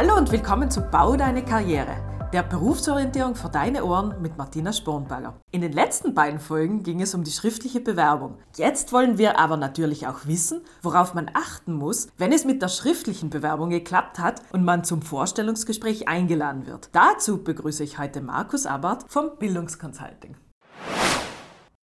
Hallo und willkommen zu Bau deine Karriere, der Berufsorientierung für deine Ohren mit Martina Spornberger. In den letzten beiden Folgen ging es um die schriftliche Bewerbung. Jetzt wollen wir aber natürlich auch wissen, worauf man achten muss, wenn es mit der schriftlichen Bewerbung geklappt hat und man zum Vorstellungsgespräch eingeladen wird. Dazu begrüße ich heute Markus Abbart vom Bildungsconsulting.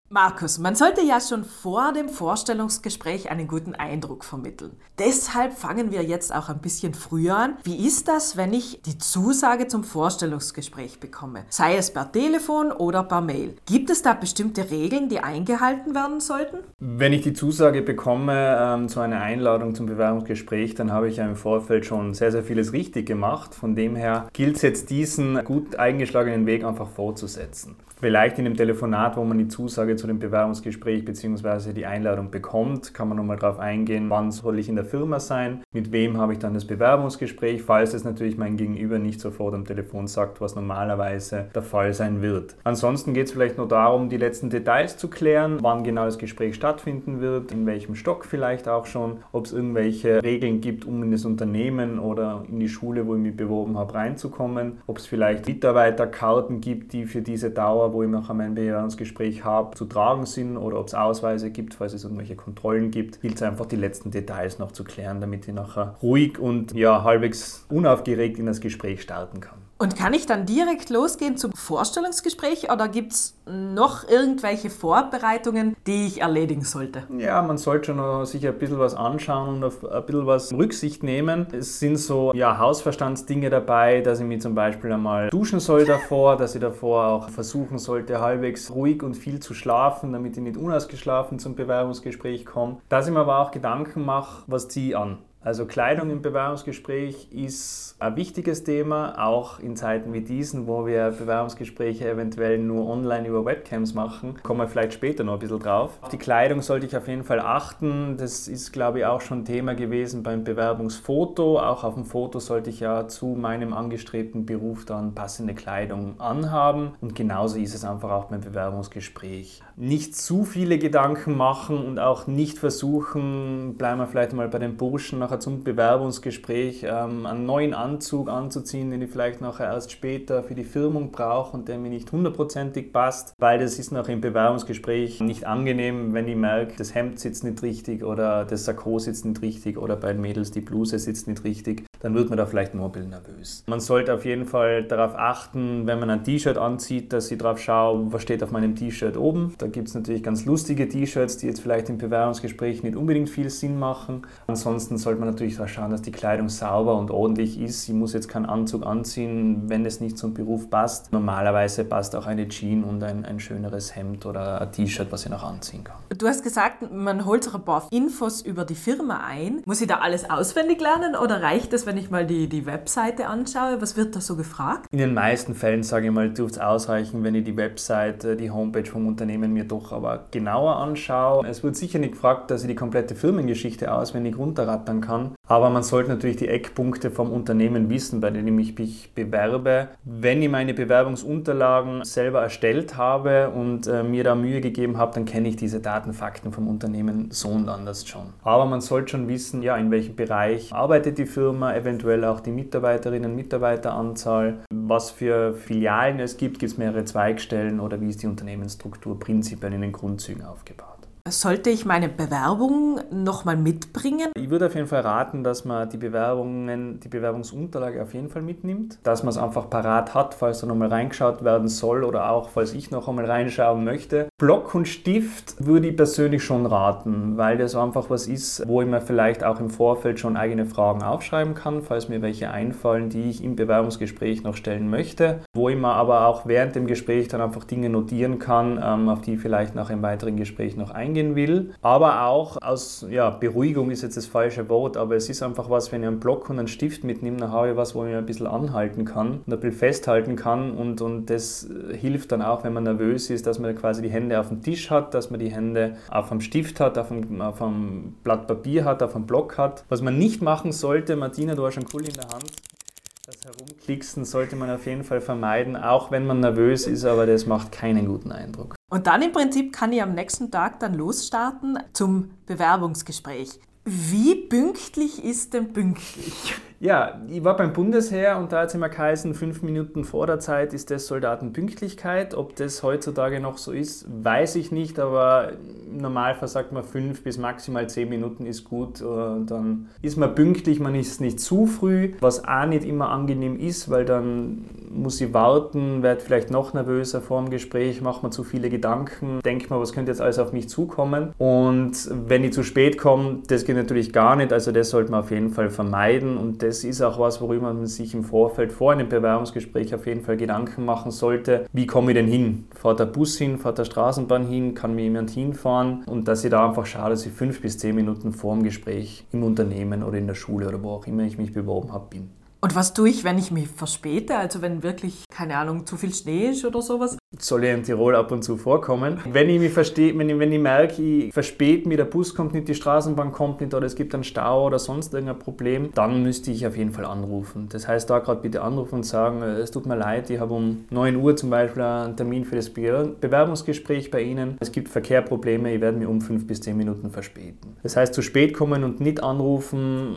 Markus, man sollte ja schon vor dem Vorstellungsgespräch einen guten Eindruck vermitteln. Deshalb fangen wir jetzt auch ein bisschen früher an. Wie ist das, wenn ich die Zusage zum Vorstellungsgespräch bekomme? Sei es per Telefon oder per Mail. Gibt es da bestimmte Regeln, die eingehalten werden sollten? Wenn ich die Zusage bekomme ähm, zu einer Einladung zum Bewerbungsgespräch, dann habe ich ja im Vorfeld schon sehr, sehr vieles richtig gemacht. Von dem her gilt es jetzt, diesen gut eingeschlagenen Weg einfach fortzusetzen. Vielleicht in dem Telefonat, wo man die Zusage zu dem Bewerbungsgespräch bzw. die Einladung bekommt, kann man nochmal darauf eingehen, wann soll ich in der Firma sein, mit wem habe ich dann das Bewerbungsgespräch, falls es natürlich mein Gegenüber nicht sofort am Telefon sagt, was normalerweise der Fall sein wird. Ansonsten geht es vielleicht nur darum, die letzten Details zu klären, wann genau das Gespräch stattfinden wird, in welchem Stock vielleicht auch schon, ob es irgendwelche Regeln gibt, um in das Unternehmen oder in die Schule, wo ich mich beworben habe, reinzukommen, ob es vielleicht Mitarbeiterkarten gibt, die für diese Dauer Dauer, wo ich nachher mein Bewerbungsgespräch habe, zu tragen sind oder ob es Ausweise gibt, falls es irgendwelche Kontrollen gibt, gilt es einfach die letzten Details noch zu klären, damit ich nachher ruhig und ja halbwegs unaufgeregt in das Gespräch starten kann. Und kann ich dann direkt losgehen zum Vorstellungsgespräch oder gibt es noch irgendwelche Vorbereitungen, die ich erledigen sollte? Ja, man sollte schon sich ein bisschen was anschauen und auf ein bisschen was Rücksicht nehmen. Es sind so ja, Hausverstandsdinge dabei, dass ich mich zum Beispiel einmal duschen soll davor, dass ich davor auch versuchen sollte, halbwegs ruhig und viel zu schlafen, damit ich nicht unausgeschlafen zum Bewerbungsgespräch komme. Dass ich mir aber auch Gedanken mache, was ziehe ich an. Also Kleidung im Bewerbungsgespräch ist ein wichtiges Thema, auch in Zeiten wie diesen, wo wir Bewerbungsgespräche eventuell nur online über Webcams machen. Kommen wir vielleicht später noch ein bisschen drauf. Auf die Kleidung sollte ich auf jeden Fall achten. Das ist, glaube ich, auch schon Thema gewesen beim Bewerbungsfoto. Auch auf dem Foto sollte ich ja zu meinem angestrebten Beruf dann passende Kleidung anhaben. Und genauso ist es einfach auch beim Bewerbungsgespräch. Nicht zu viele Gedanken machen und auch nicht versuchen, bleiben wir vielleicht mal bei den Burschen nachher nachher zum Bewerbungsgespräch ähm, einen neuen Anzug anzuziehen, den ich vielleicht nachher erst später für die Firmung brauche und der mir nicht hundertprozentig passt, weil das ist nachher im Bewerbungsgespräch nicht angenehm, wenn ich merke, das Hemd sitzt nicht richtig oder das Sakko sitzt nicht richtig oder bei den Mädels die Bluse sitzt nicht richtig dann wird man da vielleicht ein bisschen nervös. Man sollte auf jeden Fall darauf achten, wenn man ein T-Shirt anzieht, dass ich darauf schaue, was steht auf meinem T-Shirt oben. Da gibt es natürlich ganz lustige T-Shirts, die jetzt vielleicht im Bewerbungsgespräch nicht unbedingt viel Sinn machen. Ansonsten sollte man natürlich darauf schauen, dass die Kleidung sauber und ordentlich ist. Ich muss jetzt keinen Anzug anziehen, wenn es nicht zum Beruf passt. Normalerweise passt auch eine Jeans und ein, ein schöneres Hemd oder ein T-Shirt, was ich noch anziehen kann. Du hast gesagt, man holt sich ein paar Infos über die Firma ein. Muss ich da alles auswendig lernen oder reicht es, wenn wenn ich mal die, die Webseite anschaue, was wird da so gefragt? In den meisten Fällen, sage ich mal, dürfte es ausreichen, wenn ich die Webseite, die Homepage vom Unternehmen mir doch aber genauer anschaue. Es wird sicher nicht gefragt, dass ich die komplette Firmengeschichte auswendig runterrattern kann, aber man sollte natürlich die Eckpunkte vom Unternehmen wissen, bei denen ich mich bewerbe. Wenn ich meine Bewerbungsunterlagen selber erstellt habe und äh, mir da Mühe gegeben habe, dann kenne ich diese Datenfakten vom Unternehmen so und anders schon. Aber man sollte schon wissen, ja, in welchem Bereich arbeitet die Firma, eventuell auch die Mitarbeiterinnen und Mitarbeiteranzahl, was für Filialen es gibt, gibt es mehrere Zweigstellen oder wie ist die Unternehmensstruktur prinzipiell in den Grundzügen aufgebaut. Sollte ich meine Bewerbung nochmal mitbringen? Ich würde auf jeden Fall raten, dass man die Bewerbungen, die Bewerbungsunterlage auf jeden Fall mitnimmt, dass man es einfach parat hat, falls da nochmal reingeschaut werden soll oder auch falls ich noch einmal reinschauen möchte. Block und Stift würde ich persönlich schon raten, weil das einfach was ist, wo ich mir vielleicht auch im Vorfeld schon eigene Fragen aufschreiben kann, falls mir welche einfallen, die ich im Bewerbungsgespräch noch stellen möchte, wo ich mir aber auch während dem Gespräch dann einfach Dinge notieren kann, ähm, auf die ich vielleicht nach einem weiteren Gespräch noch eingehen eingehen will, aber auch aus ja, Beruhigung ist jetzt das falsche Wort, aber es ist einfach was, wenn ich einen Block und einen Stift mitnehme, dann habe ich was, wo ich ein bisschen anhalten kann und ein bisschen festhalten kann und, und das hilft dann auch, wenn man nervös ist, dass man quasi die Hände auf dem Tisch hat, dass man die Hände auf einem Stift hat, auf einem, auf einem Blatt Papier hat, auf einem Block hat. Was man nicht machen sollte, Martina, du hast schon cool in der Hand, das Herumklicksen sollte man auf jeden Fall vermeiden, auch wenn man nervös ist, aber das macht keinen guten Eindruck. Und dann im Prinzip kann ich am nächsten Tag dann losstarten zum Bewerbungsgespräch. Wie pünktlich ist denn pünktlich? Ja, ich war beim Bundesheer und da hat es immer geheißen, fünf Minuten vor der Zeit ist das Soldatenpünktlichkeit. Ob das heutzutage noch so ist, weiß ich nicht, aber im Normalfall sagt man fünf bis maximal zehn Minuten ist gut. Äh, dann ist man pünktlich, man ist nicht zu früh, was auch nicht immer angenehm ist, weil dann muss ich warten, wird vielleicht noch nervöser vor dem Gespräch, macht man zu viele Gedanken, denkt man, was könnte jetzt alles auf mich zukommen. Und wenn ich zu spät komme, das geht natürlich gar nicht, also das sollte man auf jeden Fall vermeiden und das ist auch was, worüber man sich im Vorfeld vor einem Bewerbungsgespräch auf jeden Fall Gedanken machen sollte. Wie komme ich denn hin? Fahrt der Bus hin, fahrt der Straßenbahn hin, kann mir jemand hinfahren? Und dass ich da einfach schaue, dass ich fünf bis zehn Minuten vor dem Gespräch im Unternehmen oder in der Schule oder wo auch immer ich mich beworben habe, bin. Und was tue ich, wenn ich mich verspäte? Also wenn wirklich, keine Ahnung, zu viel Schnee ist oder sowas? soll ja in Tirol ab und zu vorkommen. Wenn ich mich verstehe, wenn ich, wenn ich merke, ich verspäte mich, der Bus kommt nicht, die Straßenbahn kommt nicht oder es gibt einen Stau oder sonst irgendein Problem, dann müsste ich auf jeden Fall anrufen. Das heißt, da gerade bitte anrufen und sagen, äh, es tut mir leid, ich habe um 9 Uhr zum Beispiel einen Termin für das Bewerbungsgespräch bei Ihnen. Es gibt Verkehrprobleme, ich werde mich um 5 bis 10 Minuten verspäten. Das heißt, zu spät kommen und nicht anrufen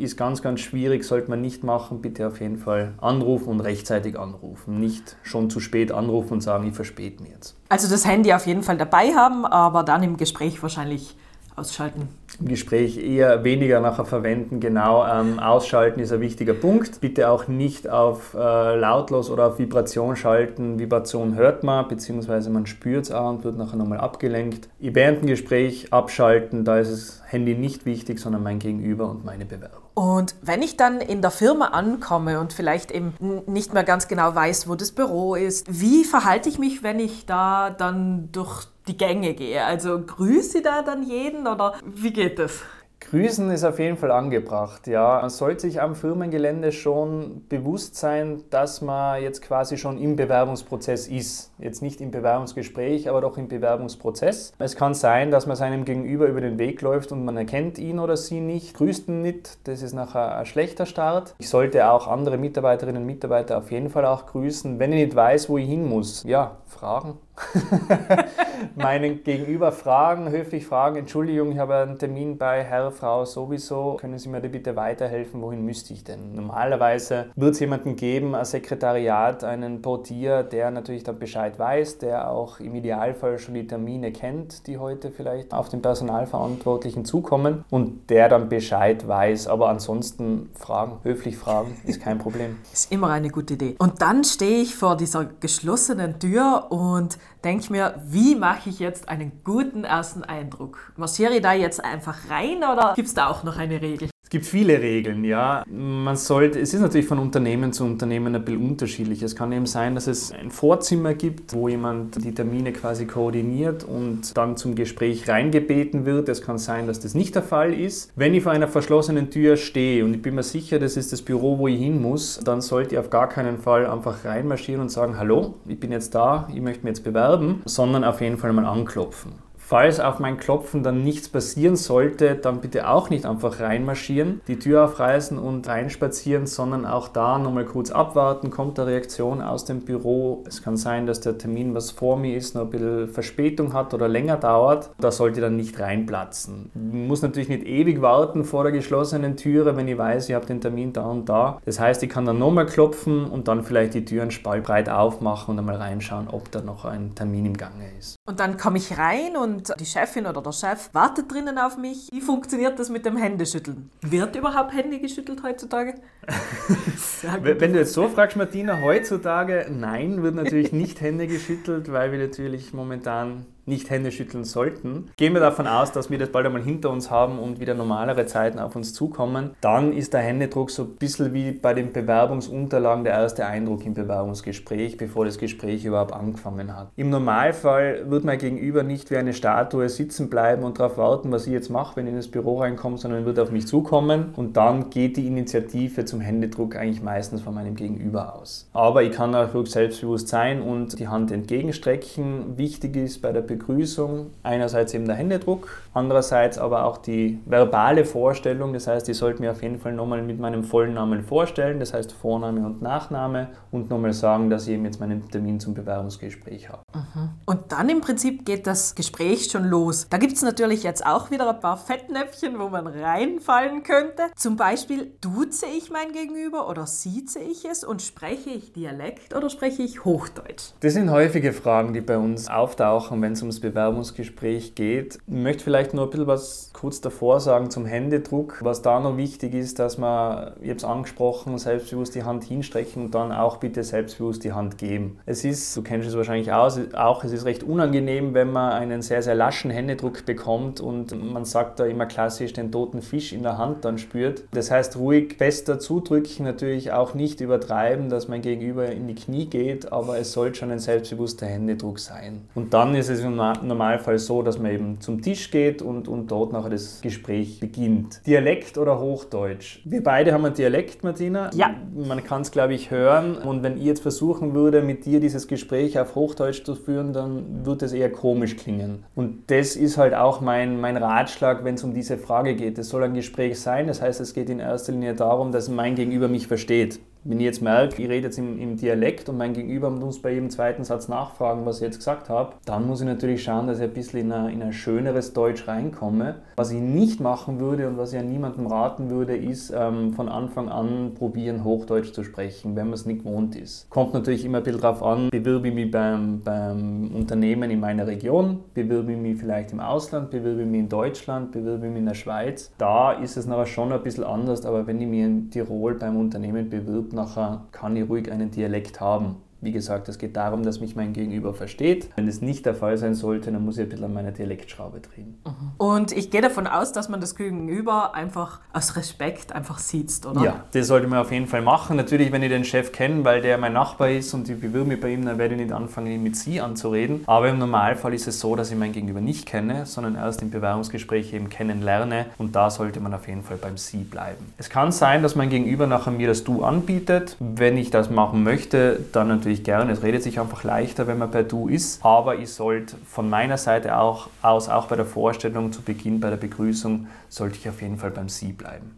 ist ganz, ganz schwierig, sollte man nicht machen. Bitte auf jeden Fall anrufen und rechtzeitig anrufen. Nicht schon zu spät anrufen und sagen, ich verspäte mich jetzt. Also das Handy auf jeden Fall dabei haben, aber dann im Gespräch wahrscheinlich ausschalten. Im Gespräch eher weniger nachher verwenden, genau. Ähm, ausschalten ist ein wichtiger Punkt. Bitte auch nicht auf äh, lautlos oder auf Vibration schalten. Vibration hört man, beziehungsweise man spürt es auch und wird nachher nochmal abgelenkt. Während dem Gespräch abschalten, da ist das Handy nicht wichtig, sondern mein Gegenüber und meine Bewerbung. Und wenn ich dann in der Firma ankomme und vielleicht eben nicht mehr ganz genau weiß, wo das Büro ist, wie verhalte ich mich, wenn ich da dann durch die Gänge gehe? Also grüße ich da dann jeden oder wie geht das? Grüßen ist auf jeden Fall angebracht, ja. Man sollte sich am Firmengelände schon bewusst sein, dass man jetzt quasi schon im Bewerbungsprozess ist. Jetzt nicht im Bewerbungsgespräch, aber doch im Bewerbungsprozess. Es kann sein, dass man seinem Gegenüber über den Weg läuft und man erkennt ihn oder sie nicht, grüßt ihn nicht. Das ist nachher ein schlechter Start. Ich sollte auch andere Mitarbeiterinnen und Mitarbeiter auf jeden Fall auch grüßen. Wenn ich nicht weiß, wo ich hin muss, ja, fragen. Meinen Gegenüber fragen, höflich fragen, Entschuldigung, ich habe einen Termin bei Herr, Frau sowieso, können Sie mir da bitte weiterhelfen, wohin müsste ich denn? Normalerweise wird es jemanden geben, ein Sekretariat, einen Portier, der natürlich dann Bescheid weiß, der auch im Idealfall schon die Termine kennt, die heute vielleicht auf den Personalverantwortlichen zukommen und der dann Bescheid weiß. Aber ansonsten fragen, höflich fragen, ist kein Problem. Ist immer eine gute Idee. Und dann stehe ich vor dieser geschlossenen Tür und denke mir, wie mache ich jetzt einen guten ersten Eindruck? Marschiere ich da jetzt einfach rein oder gibt es da auch noch eine Regel? Es gibt viele Regeln, ja. Man sollte, es ist natürlich von Unternehmen zu Unternehmen ein bisschen unterschiedlich. Es kann eben sein, dass es ein Vorzimmer gibt, wo jemand die Termine quasi koordiniert und dann zum Gespräch reingebeten wird. Es kann sein, dass das nicht der Fall ist. Wenn ich vor einer verschlossenen Tür stehe und ich bin mir sicher, das ist das Büro, wo ich hin muss, dann sollte ich auf gar keinen Fall einfach reinmarschieren und sagen, hallo, ich bin jetzt da, ich möchte mich jetzt bewerben, sondern auf jeden Fall mal anklopfen. Falls auf mein Klopfen dann nichts passieren sollte, dann bitte auch nicht einfach reinmarschieren, die Tür aufreißen und reinspazieren, sondern auch da nochmal kurz abwarten, kommt eine Reaktion aus dem Büro. Es kann sein, dass der Termin, was vor mir ist, noch ein bisschen Verspätung hat oder länger dauert. Da sollte dann nicht reinplatzen. Ich muss natürlich nicht ewig warten vor der geschlossenen Türe, wenn ich weiß, ich habe den Termin da und da. Das heißt, ich kann dann nochmal klopfen und dann vielleicht die Tür einen Spalt breit aufmachen und einmal reinschauen, ob da noch ein Termin im Gange ist. Und dann komme ich rein und und die Chefin oder der Chef wartet drinnen auf mich. Wie funktioniert das mit dem Händeschütteln? Wird überhaupt Hände geschüttelt heutzutage? Wenn du jetzt so fragst, Martina, heutzutage, nein, wird natürlich nicht Hände geschüttelt, weil wir natürlich momentan nicht Hände schütteln sollten. Gehen wir davon aus, dass wir das bald einmal hinter uns haben und wieder normalere Zeiten auf uns zukommen. Dann ist der Händedruck so ein bisschen wie bei den Bewerbungsunterlagen der erste Eindruck im Bewerbungsgespräch, bevor das Gespräch überhaupt angefangen hat. Im Normalfall wird mein Gegenüber nicht wie eine Statue sitzen bleiben und darauf warten, was ich jetzt mache, wenn ich in das Büro reinkomme, sondern wird auf mich zukommen und dann geht die Initiative zum Händedruck eigentlich meistens von meinem Gegenüber aus. Aber ich kann auch selbstbewusst sein und die Hand entgegenstrecken. Wichtig ist bei der Begrüßung einerseits eben der Händedruck, andererseits aber auch die verbale Vorstellung. Das heißt, ich sollte mir auf jeden Fall nochmal mit meinem vollen Namen vorstellen, das heißt Vorname und Nachname und nochmal sagen, dass ich eben jetzt meinen Termin zum Bewerbungsgespräch habe. Mhm. Und dann im Prinzip geht das Gespräch schon los. Da gibt es natürlich jetzt auch wieder ein paar Fettnäpfchen, wo man reinfallen könnte. Zum Beispiel duze ich mein Gegenüber oder sieze ich es und spreche ich Dialekt oder spreche ich Hochdeutsch? Das sind häufige Fragen, die bei uns auftauchen, wenn es ums Bewerbungsgespräch geht. Ich möchte vielleicht nur ein bisschen was kurz davor sagen zum Händedruck. Was da noch wichtig ist, dass man, ich habe es angesprochen, selbstbewusst die Hand hinstrecken und dann auch bitte selbstbewusst die Hand geben. Es ist, du kennst es wahrscheinlich auch, es ist recht unangenehm, wenn man einen sehr, sehr laschen Händedruck bekommt und man sagt da immer klassisch den toten Fisch in der Hand dann spürt. Das heißt, ruhig fester zudrücken, natürlich auch nicht übertreiben, dass mein Gegenüber in die Knie geht, aber es sollte schon ein selbstbewusster Händedruck sein. Und dann ist es im Normalfall so, dass man eben zum Tisch geht und, und dort nachher das Gespräch beginnt. Dialekt oder Hochdeutsch? Wir beide haben einen Dialekt, Martina. Ja. Man kann es, glaube ich, hören. Und wenn ich jetzt versuchen würde, mit dir dieses Gespräch auf Hochdeutsch zu führen, dann würde es eher komisch klingen. Und das ist halt auch mein, mein Ratschlag, wenn es um diese Frage geht. Es soll ein Gespräch sein, das heißt, es geht in erster Linie darum, dass mein Gegenüber mich versteht. Wenn ich jetzt merke, ich rede jetzt im, im, Dialekt und mein Gegenüber muss bei jedem zweiten Satz nachfragen, was ich jetzt gesagt habe, dann muss ich natürlich schauen, dass ich ein bisschen in ein, in ein schöneres Deutsch reinkomme. Was ich nicht machen würde und was ich an niemandem raten würde, ist ähm, von Anfang an probieren, Hochdeutsch zu sprechen, wenn man es nicht gewohnt ist. Kommt natürlich immer ein bisschen darauf an, bewirbe ich mich beim, beim Unternehmen in meiner Region, bewirbe ich mich vielleicht im Ausland, bewirbe ich mich in Deutschland, bewirbe ich mich in der Schweiz. Da ist es nachher schon ein bisschen anders, aber wenn ich mich in Tirol beim Unternehmen bewirbe, nachher kann ich ruhig einen Dialekt haben. Wie gesagt, es geht darum, dass mich mein Gegenüber versteht. Wenn es nicht der Fall sein sollte, dann muss ich ein bisschen an meiner Dialektschraube drehen. Mhm. Und ich gehe davon aus, dass man das Gegenüber einfach aus Respekt einfach sieht, oder? Ja, das sollte man auf jeden Fall machen. Natürlich, wenn ich den Chef kenne, weil der mein Nachbar ist und ich bewirbe mich bei ihm, dann werde ich nicht anfangen, ihn mit Sie anzureden. Aber im Normalfall ist es so, dass ich mein Gegenüber nicht kenne, sondern erst im Bewerbungsgespräch eben kennenlerne. Und da sollte man auf jeden Fall beim Sie bleiben. Es kann sein, dass mein Gegenüber nachher mir das Du anbietet. Wenn ich das machen möchte, dann natürlich natürlich gerne. Es redet sich einfach leichter, wenn man per Du ist. Aber ich sollte von meiner Seite auch aus, auch bei der Vorstellung zu Beginn, bei der Begrüßung, sollte ich auf jeden Fall beim Sie bleiben.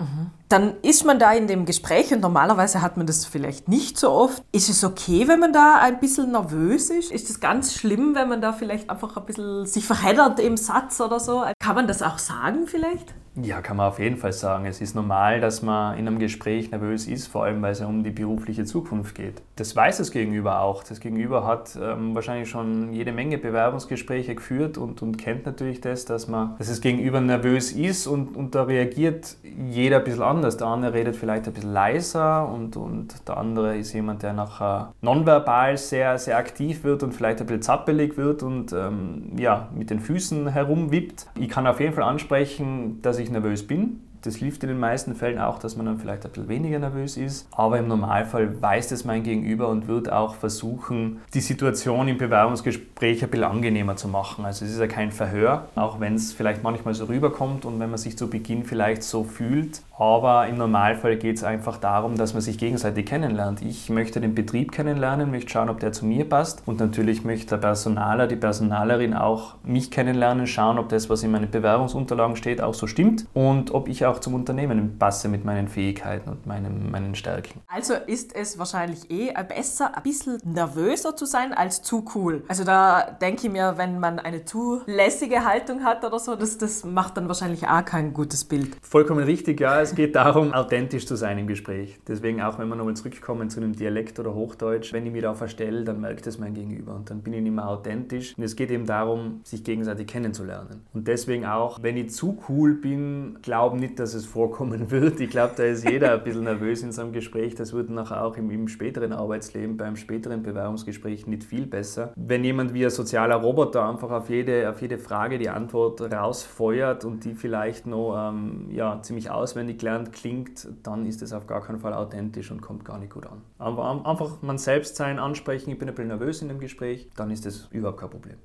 Mhm. Dann ist man da in dem Gespräch und normalerweise hat man das vielleicht nicht so oft. Ist es okay, wenn man da ein bisschen nervös ist? Ist es ganz schlimm, wenn man da vielleicht einfach ein bisschen sich verheddert im Satz oder so? Kann man das auch sagen vielleicht? Ja, kann man auf jeden Fall sagen. Es ist normal, dass man in einem Gespräch nervös ist, vor allem weil es ja um die berufliche Zukunft geht. Das weiß das Gegenüber auch. Das Gegenüber hat ähm, wahrscheinlich schon jede Menge Bewerbungsgespräche geführt und, und kennt natürlich das, dass man, dass das Gegenüber nervös ist und, und da reagiert jeder ein bisschen anders. Der eine redet vielleicht ein bisschen leiser und, und der andere ist jemand, der nachher nonverbal sehr, sehr aktiv wird und vielleicht ein bisschen zappelig wird und ähm, ja, mit den Füßen herumwippt. Ich kann auf jeden Fall ansprechen, dass ich ich nervös bin. Das hilft in den meisten Fällen auch, dass man dann vielleicht ein bisschen weniger nervös ist. Aber im Normalfall weiß das mein Gegenüber und wird auch versuchen, die Situation im Bewerbungsgespräch ein bisschen angenehmer zu machen. Also es ist ja kein Verhör, auch wenn es vielleicht manchmal so rüberkommt und wenn man sich zu Beginn vielleicht so fühlt. Aber im Normalfall geht es einfach darum, dass man sich gegenseitig kennenlernt. Ich möchte den Betrieb kennenlernen, möchte schauen, ob der zu mir passt. Und natürlich möchte der Personaler, die Personalerin auch mich kennenlernen, schauen, ob das, was in meinen Bewerbungsunterlagen steht, auch so stimmt und ob ich auch zum Unternehmen passe mit meinen Fähigkeiten und meinen, meinen Stärken. Also ist es wahrscheinlich eh besser, ein bisschen nervöser zu sein als zu cool. Also da denke ich mir, wenn man eine zu lässige Haltung hat oder so, das, das macht dann wahrscheinlich auch kein gutes Bild. Vollkommen richtig, ja. Es geht darum, authentisch zu sein im Gespräch. Deswegen auch, wenn wir nochmal zurückkommen zu einem Dialekt oder Hochdeutsch, wenn ich mich da verstelle, dann merkt es mein Gegenüber und dann bin ich nicht mehr authentisch. Und es geht eben darum, sich gegenseitig kennenzulernen. Und deswegen auch, wenn ich zu cool bin, glaube nicht, dass es vorkommen wird. Ich glaube, da ist jeder ein bisschen nervös in so einem Gespräch. Das wird nachher auch im, im späteren Arbeitsleben, beim späteren Bewerbungsgespräch nicht viel besser. Wenn jemand wie ein sozialer Roboter einfach auf jede, auf jede Frage die Antwort rausfeuert und die vielleicht noch ähm, ja, ziemlich auswendig gelernt klingt, dann ist es auf gar keinen Fall authentisch und kommt gar nicht gut an. Aber einfach man selbst sein, ansprechen, ich bin ein bisschen nervös in dem Gespräch, dann ist das überhaupt kein Problem.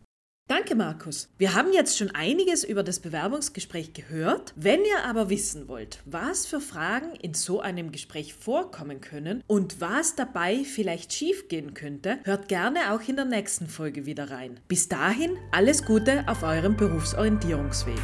Danke, Markus. Wir haben jetzt schon einiges über das Bewerbungsgespräch gehört. Wenn ihr aber wissen wollt, was für Fragen in so einem Gespräch vorkommen können und was dabei vielleicht schiefgehen könnte, hört gerne auch in der nächsten Folge wieder rein. Bis dahin alles Gute auf eurem Berufsorientierungsweg.